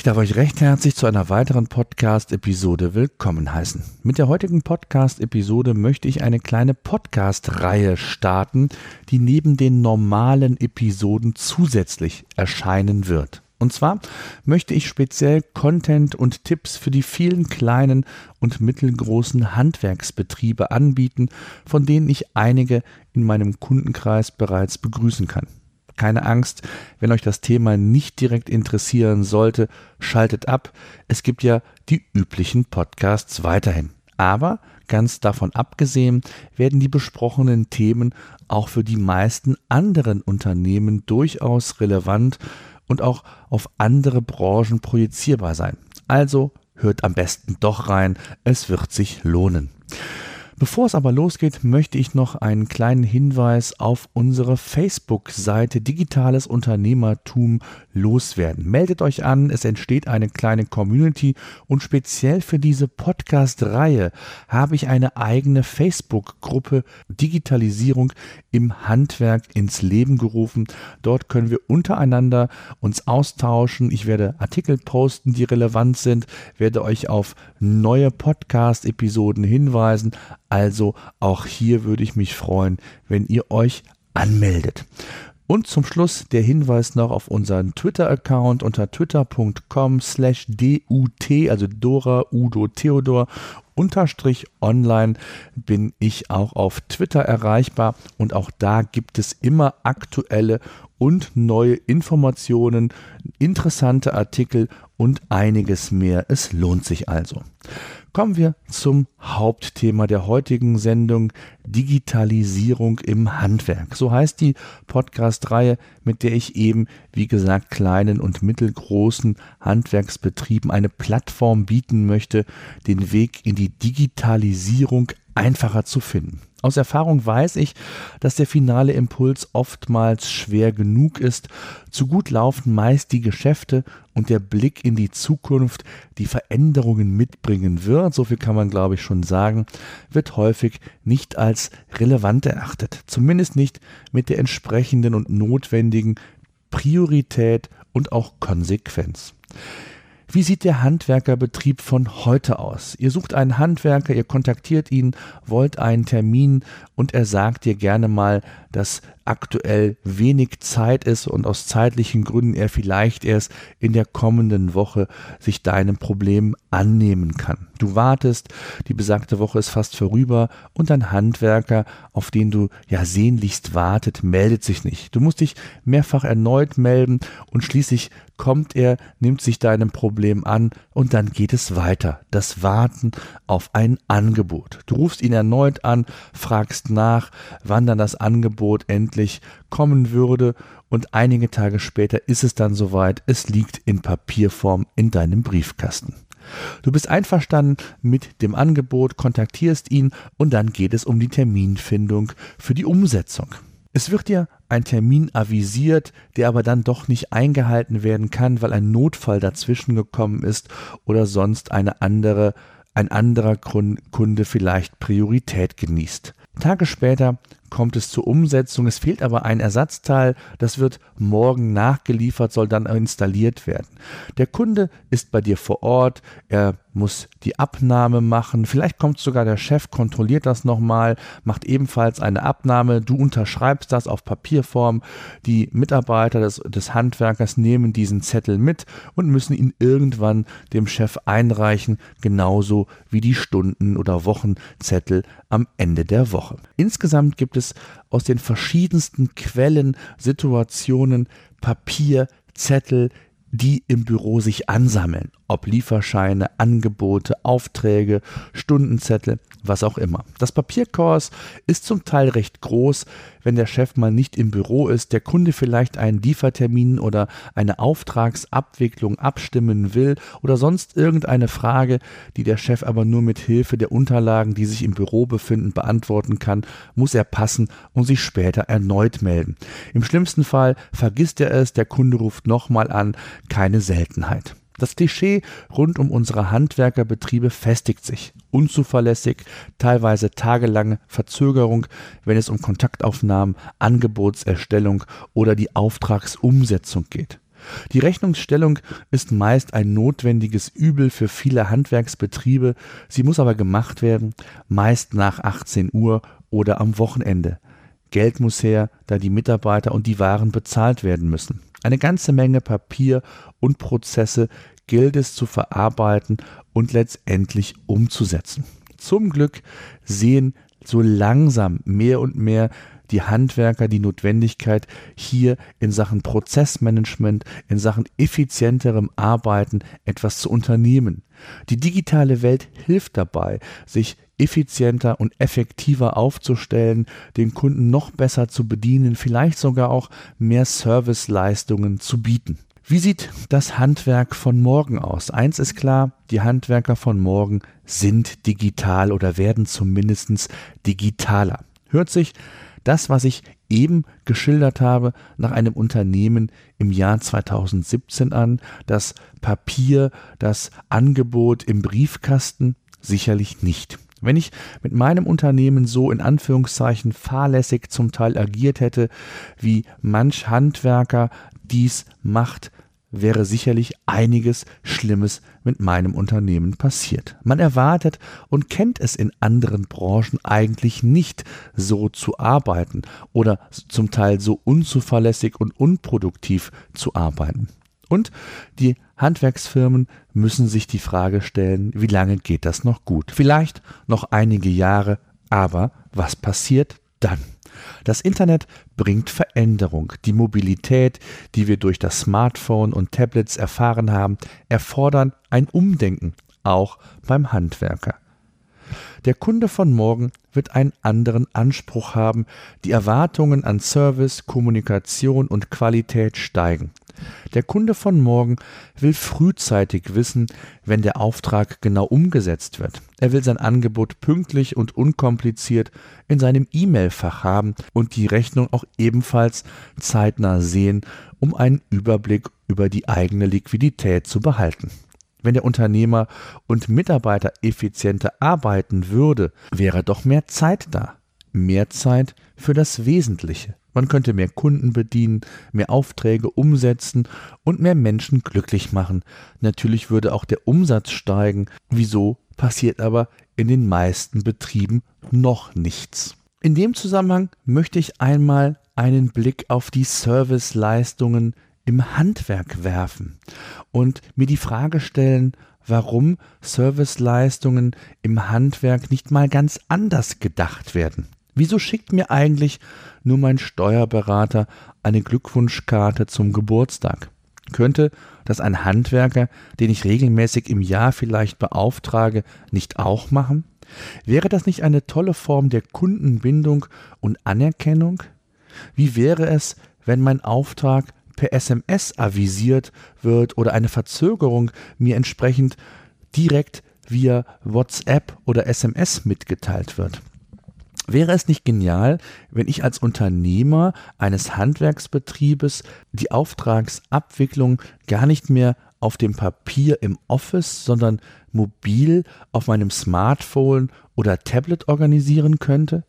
Ich darf euch recht herzlich zu einer weiteren Podcast-Episode willkommen heißen. Mit der heutigen Podcast-Episode möchte ich eine kleine Podcast-Reihe starten, die neben den normalen Episoden zusätzlich erscheinen wird. Und zwar möchte ich speziell Content und Tipps für die vielen kleinen und mittelgroßen Handwerksbetriebe anbieten, von denen ich einige in meinem Kundenkreis bereits begrüßen kann. Keine Angst, wenn euch das Thema nicht direkt interessieren sollte, schaltet ab. Es gibt ja die üblichen Podcasts weiterhin. Aber ganz davon abgesehen werden die besprochenen Themen auch für die meisten anderen Unternehmen durchaus relevant und auch auf andere Branchen projizierbar sein. Also hört am besten doch rein, es wird sich lohnen. Bevor es aber losgeht, möchte ich noch einen kleinen Hinweis auf unsere Facebook-Seite Digitales Unternehmertum loswerden. Meldet euch an, es entsteht eine kleine Community und speziell für diese Podcast-Reihe habe ich eine eigene Facebook-Gruppe Digitalisierung im Handwerk ins Leben gerufen. Dort können wir untereinander uns austauschen. Ich werde Artikel posten, die relevant sind, werde euch auf neue Podcast-Episoden hinweisen. Also auch hier würde ich mich freuen, wenn ihr euch anmeldet. Und zum Schluss der Hinweis noch auf unseren Twitter-Account unter twitter.com slash DUT, also Dora Udo Theodor unterstrich online bin ich auch auf Twitter erreichbar und auch da gibt es immer aktuelle und neue Informationen, interessante Artikel und einiges mehr. Es lohnt sich also. Kommen wir zum Hauptthema der heutigen Sendung Digitalisierung im Handwerk. So heißt die Podcast-Reihe, mit der ich eben, wie gesagt, kleinen und mittelgroßen Handwerksbetrieben eine Plattform bieten möchte, den Weg in die Digitalisierung einfacher zu finden. Aus Erfahrung weiß ich, dass der finale Impuls oftmals schwer genug ist. Zu gut laufen meist die Geschäfte und der Blick in die Zukunft, die Veränderungen mitbringen wird, so viel kann man glaube ich schon sagen, wird häufig nicht als relevant erachtet. Zumindest nicht mit der entsprechenden und notwendigen Priorität und auch Konsequenz. Wie sieht der Handwerkerbetrieb von heute aus? Ihr sucht einen Handwerker, ihr kontaktiert ihn, wollt einen Termin und er sagt dir gerne mal, dass aktuell wenig Zeit ist und aus zeitlichen Gründen er vielleicht erst in der kommenden Woche sich deinem Problem annehmen kann. Du wartest, die besagte Woche ist fast vorüber und dein Handwerker, auf den du ja sehnlichst wartet, meldet sich nicht. Du musst dich mehrfach erneut melden und schließlich kommt er, nimmt sich deinem Problem an und dann geht es weiter. Das Warten auf ein Angebot. Du rufst ihn erneut an, fragst nach, wann dann das Angebot endlich kommen würde und einige Tage später ist es dann soweit, es liegt in Papierform in deinem Briefkasten. Du bist einverstanden mit dem Angebot, kontaktierst ihn und dann geht es um die Terminfindung für die Umsetzung. Es wird dir ein Termin avisiert, der aber dann doch nicht eingehalten werden kann, weil ein Notfall dazwischen gekommen ist oder sonst eine andere, ein anderer Kunde vielleicht Priorität genießt. Tage später kommt es zur Umsetzung. Es fehlt aber ein Ersatzteil, das wird morgen nachgeliefert, soll dann installiert werden. Der Kunde ist bei dir vor Ort, er muss die Abnahme machen, vielleicht kommt sogar der Chef, kontrolliert das nochmal, macht ebenfalls eine Abnahme, du unterschreibst das auf Papierform, die Mitarbeiter des, des Handwerkers nehmen diesen Zettel mit und müssen ihn irgendwann dem Chef einreichen, genauso wie die Stunden- oder Wochenzettel am Ende der Woche. Insgesamt gibt es aus den verschiedensten Quellen, Situationen, Papier, Zettel, die im Büro sich ansammeln, ob Lieferscheine, Angebote, Aufträge, Stundenzettel, was auch immer. Das Papierchaos ist zum Teil recht groß, wenn der Chef mal nicht im Büro ist, der Kunde vielleicht einen Liefertermin oder eine Auftragsabwicklung abstimmen will oder sonst irgendeine Frage, die der Chef aber nur mit Hilfe der Unterlagen, die sich im Büro befinden, beantworten kann, muss er passen und sich später erneut melden. Im schlimmsten Fall vergisst er es, der Kunde ruft nochmal an, keine Seltenheit. Das Klischee rund um unsere Handwerkerbetriebe festigt sich. Unzuverlässig, teilweise tagelange Verzögerung, wenn es um Kontaktaufnahmen, Angebotserstellung oder die Auftragsumsetzung geht. Die Rechnungsstellung ist meist ein notwendiges Übel für viele Handwerksbetriebe, sie muss aber gemacht werden, meist nach 18 Uhr oder am Wochenende. Geld muss her, da die Mitarbeiter und die Waren bezahlt werden müssen. Eine ganze Menge Papier und Prozesse gilt es zu verarbeiten und letztendlich umzusetzen. Zum Glück sehen so langsam mehr und mehr die Handwerker die Notwendigkeit, hier in Sachen Prozessmanagement, in Sachen effizienterem Arbeiten etwas zu unternehmen. Die digitale Welt hilft dabei, sich effizienter und effektiver aufzustellen, den Kunden noch besser zu bedienen, vielleicht sogar auch mehr Serviceleistungen zu bieten. Wie sieht das Handwerk von morgen aus? Eins ist klar, die Handwerker von morgen sind digital oder werden zumindest digitaler. Hört sich das, was ich eben geschildert habe, nach einem Unternehmen im Jahr 2017 an, das Papier, das Angebot im Briefkasten? Sicherlich nicht. Wenn ich mit meinem Unternehmen so in Anführungszeichen fahrlässig zum Teil agiert hätte, wie manch Handwerker dies macht, wäre sicherlich einiges Schlimmes mit meinem Unternehmen passiert. Man erwartet und kennt es in anderen Branchen eigentlich nicht, so zu arbeiten oder zum Teil so unzuverlässig und unproduktiv zu arbeiten. Und die Handwerksfirmen müssen sich die Frage stellen, wie lange geht das noch gut? Vielleicht noch einige Jahre, aber was passiert dann? Das Internet bringt Veränderung. Die Mobilität, die wir durch das Smartphone und Tablets erfahren haben, erfordern ein Umdenken, auch beim Handwerker. Der Kunde von morgen wird einen anderen Anspruch haben, die Erwartungen an Service, Kommunikation und Qualität steigen. Der Kunde von morgen will frühzeitig wissen, wenn der Auftrag genau umgesetzt wird. Er will sein Angebot pünktlich und unkompliziert in seinem E-Mail-Fach haben und die Rechnung auch ebenfalls zeitnah sehen, um einen Überblick über die eigene Liquidität zu behalten. Wenn der Unternehmer und Mitarbeiter effizienter arbeiten würde, wäre doch mehr Zeit da. Mehr Zeit für das Wesentliche. Man könnte mehr Kunden bedienen, mehr Aufträge umsetzen und mehr Menschen glücklich machen. Natürlich würde auch der Umsatz steigen. Wieso passiert aber in den meisten Betrieben noch nichts? In dem Zusammenhang möchte ich einmal einen Blick auf die Serviceleistungen im Handwerk werfen und mir die Frage stellen, warum Serviceleistungen im Handwerk nicht mal ganz anders gedacht werden. Wieso schickt mir eigentlich nur mein Steuerberater eine Glückwunschkarte zum Geburtstag? Könnte das ein Handwerker, den ich regelmäßig im Jahr vielleicht beauftrage, nicht auch machen? Wäre das nicht eine tolle Form der Kundenbindung und Anerkennung? Wie wäre es, wenn mein Auftrag per SMS avisiert wird oder eine Verzögerung mir entsprechend direkt via WhatsApp oder SMS mitgeteilt wird? Wäre es nicht genial, wenn ich als Unternehmer eines Handwerksbetriebes die Auftragsabwicklung gar nicht mehr auf dem Papier im Office, sondern mobil auf meinem Smartphone oder Tablet organisieren könnte?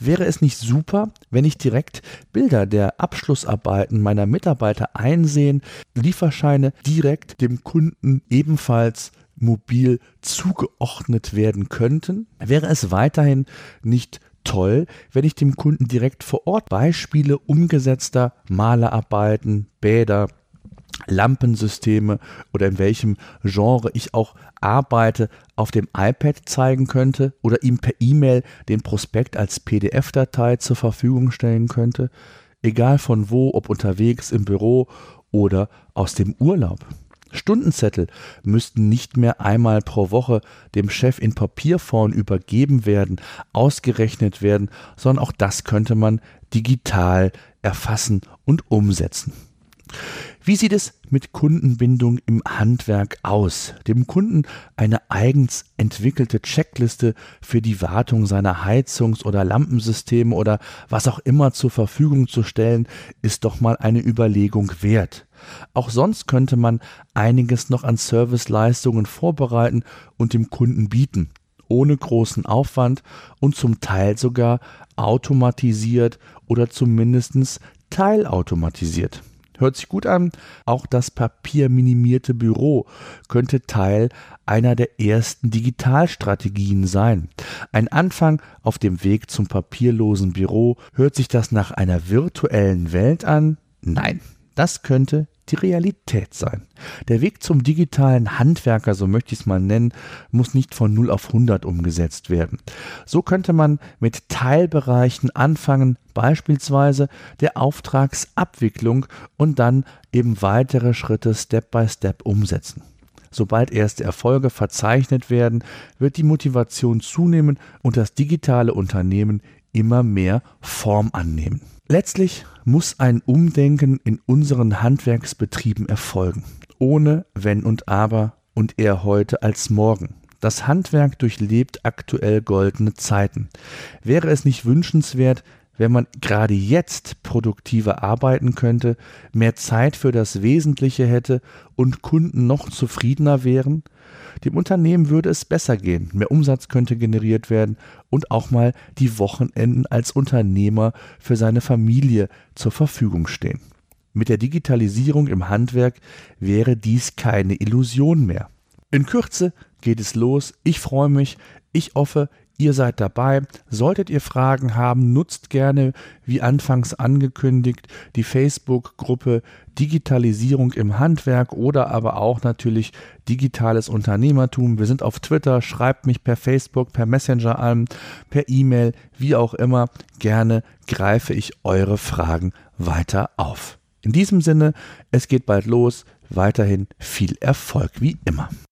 Wäre es nicht super, wenn ich direkt Bilder der Abschlussarbeiten meiner Mitarbeiter einsehen, Lieferscheine direkt dem Kunden ebenfalls mobil zugeordnet werden könnten? Wäre es weiterhin nicht toll, wenn ich dem Kunden direkt vor Ort Beispiele umgesetzter Malerarbeiten, Bäder, Lampensysteme oder in welchem Genre ich auch arbeite, auf dem iPad zeigen könnte oder ihm per E-Mail den Prospekt als PDF-Datei zur Verfügung stellen könnte, egal von wo, ob unterwegs im Büro oder aus dem Urlaub. Stundenzettel müssten nicht mehr einmal pro Woche dem Chef in Papierform übergeben werden, ausgerechnet werden, sondern auch das könnte man digital erfassen und umsetzen. Wie sieht es mit Kundenbindung im Handwerk aus? Dem Kunden eine eigens entwickelte Checkliste für die Wartung seiner Heizungs- oder Lampensysteme oder was auch immer zur Verfügung zu stellen, ist doch mal eine Überlegung wert. Auch sonst könnte man einiges noch an Serviceleistungen vorbereiten und dem Kunden bieten, ohne großen Aufwand und zum Teil sogar automatisiert oder zumindest teilautomatisiert. Hört sich gut an. Auch das papierminimierte Büro könnte Teil einer der ersten Digitalstrategien sein. Ein Anfang auf dem Weg zum papierlosen Büro. Hört sich das nach einer virtuellen Welt an? Nein, das könnte die Realität sein. Der Weg zum digitalen Handwerker, so möchte ich es mal nennen, muss nicht von 0 auf 100 umgesetzt werden. So könnte man mit Teilbereichen anfangen, beispielsweise der Auftragsabwicklung und dann eben weitere Schritte Step by Step umsetzen. Sobald erste Erfolge verzeichnet werden, wird die Motivation zunehmen und das digitale Unternehmen immer mehr Form annehmen. Letztlich muss ein Umdenken in unseren Handwerksbetrieben erfolgen, ohne Wenn und Aber und eher heute als morgen. Das Handwerk durchlebt aktuell goldene Zeiten. Wäre es nicht wünschenswert, wenn man gerade jetzt produktiver arbeiten könnte, mehr Zeit für das Wesentliche hätte und Kunden noch zufriedener wären? Dem Unternehmen würde es besser gehen, mehr Umsatz könnte generiert werden und auch mal die Wochenenden als Unternehmer für seine Familie zur Verfügung stehen. Mit der Digitalisierung im Handwerk wäre dies keine Illusion mehr. In Kürze geht es los. Ich freue mich. Ich hoffe, Ihr seid dabei. Solltet ihr Fragen haben, nutzt gerne, wie anfangs angekündigt, die Facebook-Gruppe Digitalisierung im Handwerk oder aber auch natürlich digitales Unternehmertum. Wir sind auf Twitter, schreibt mich per Facebook, per Messenger an, per E-Mail, wie auch immer. Gerne greife ich eure Fragen weiter auf. In diesem Sinne, es geht bald los. Weiterhin viel Erfolg wie immer.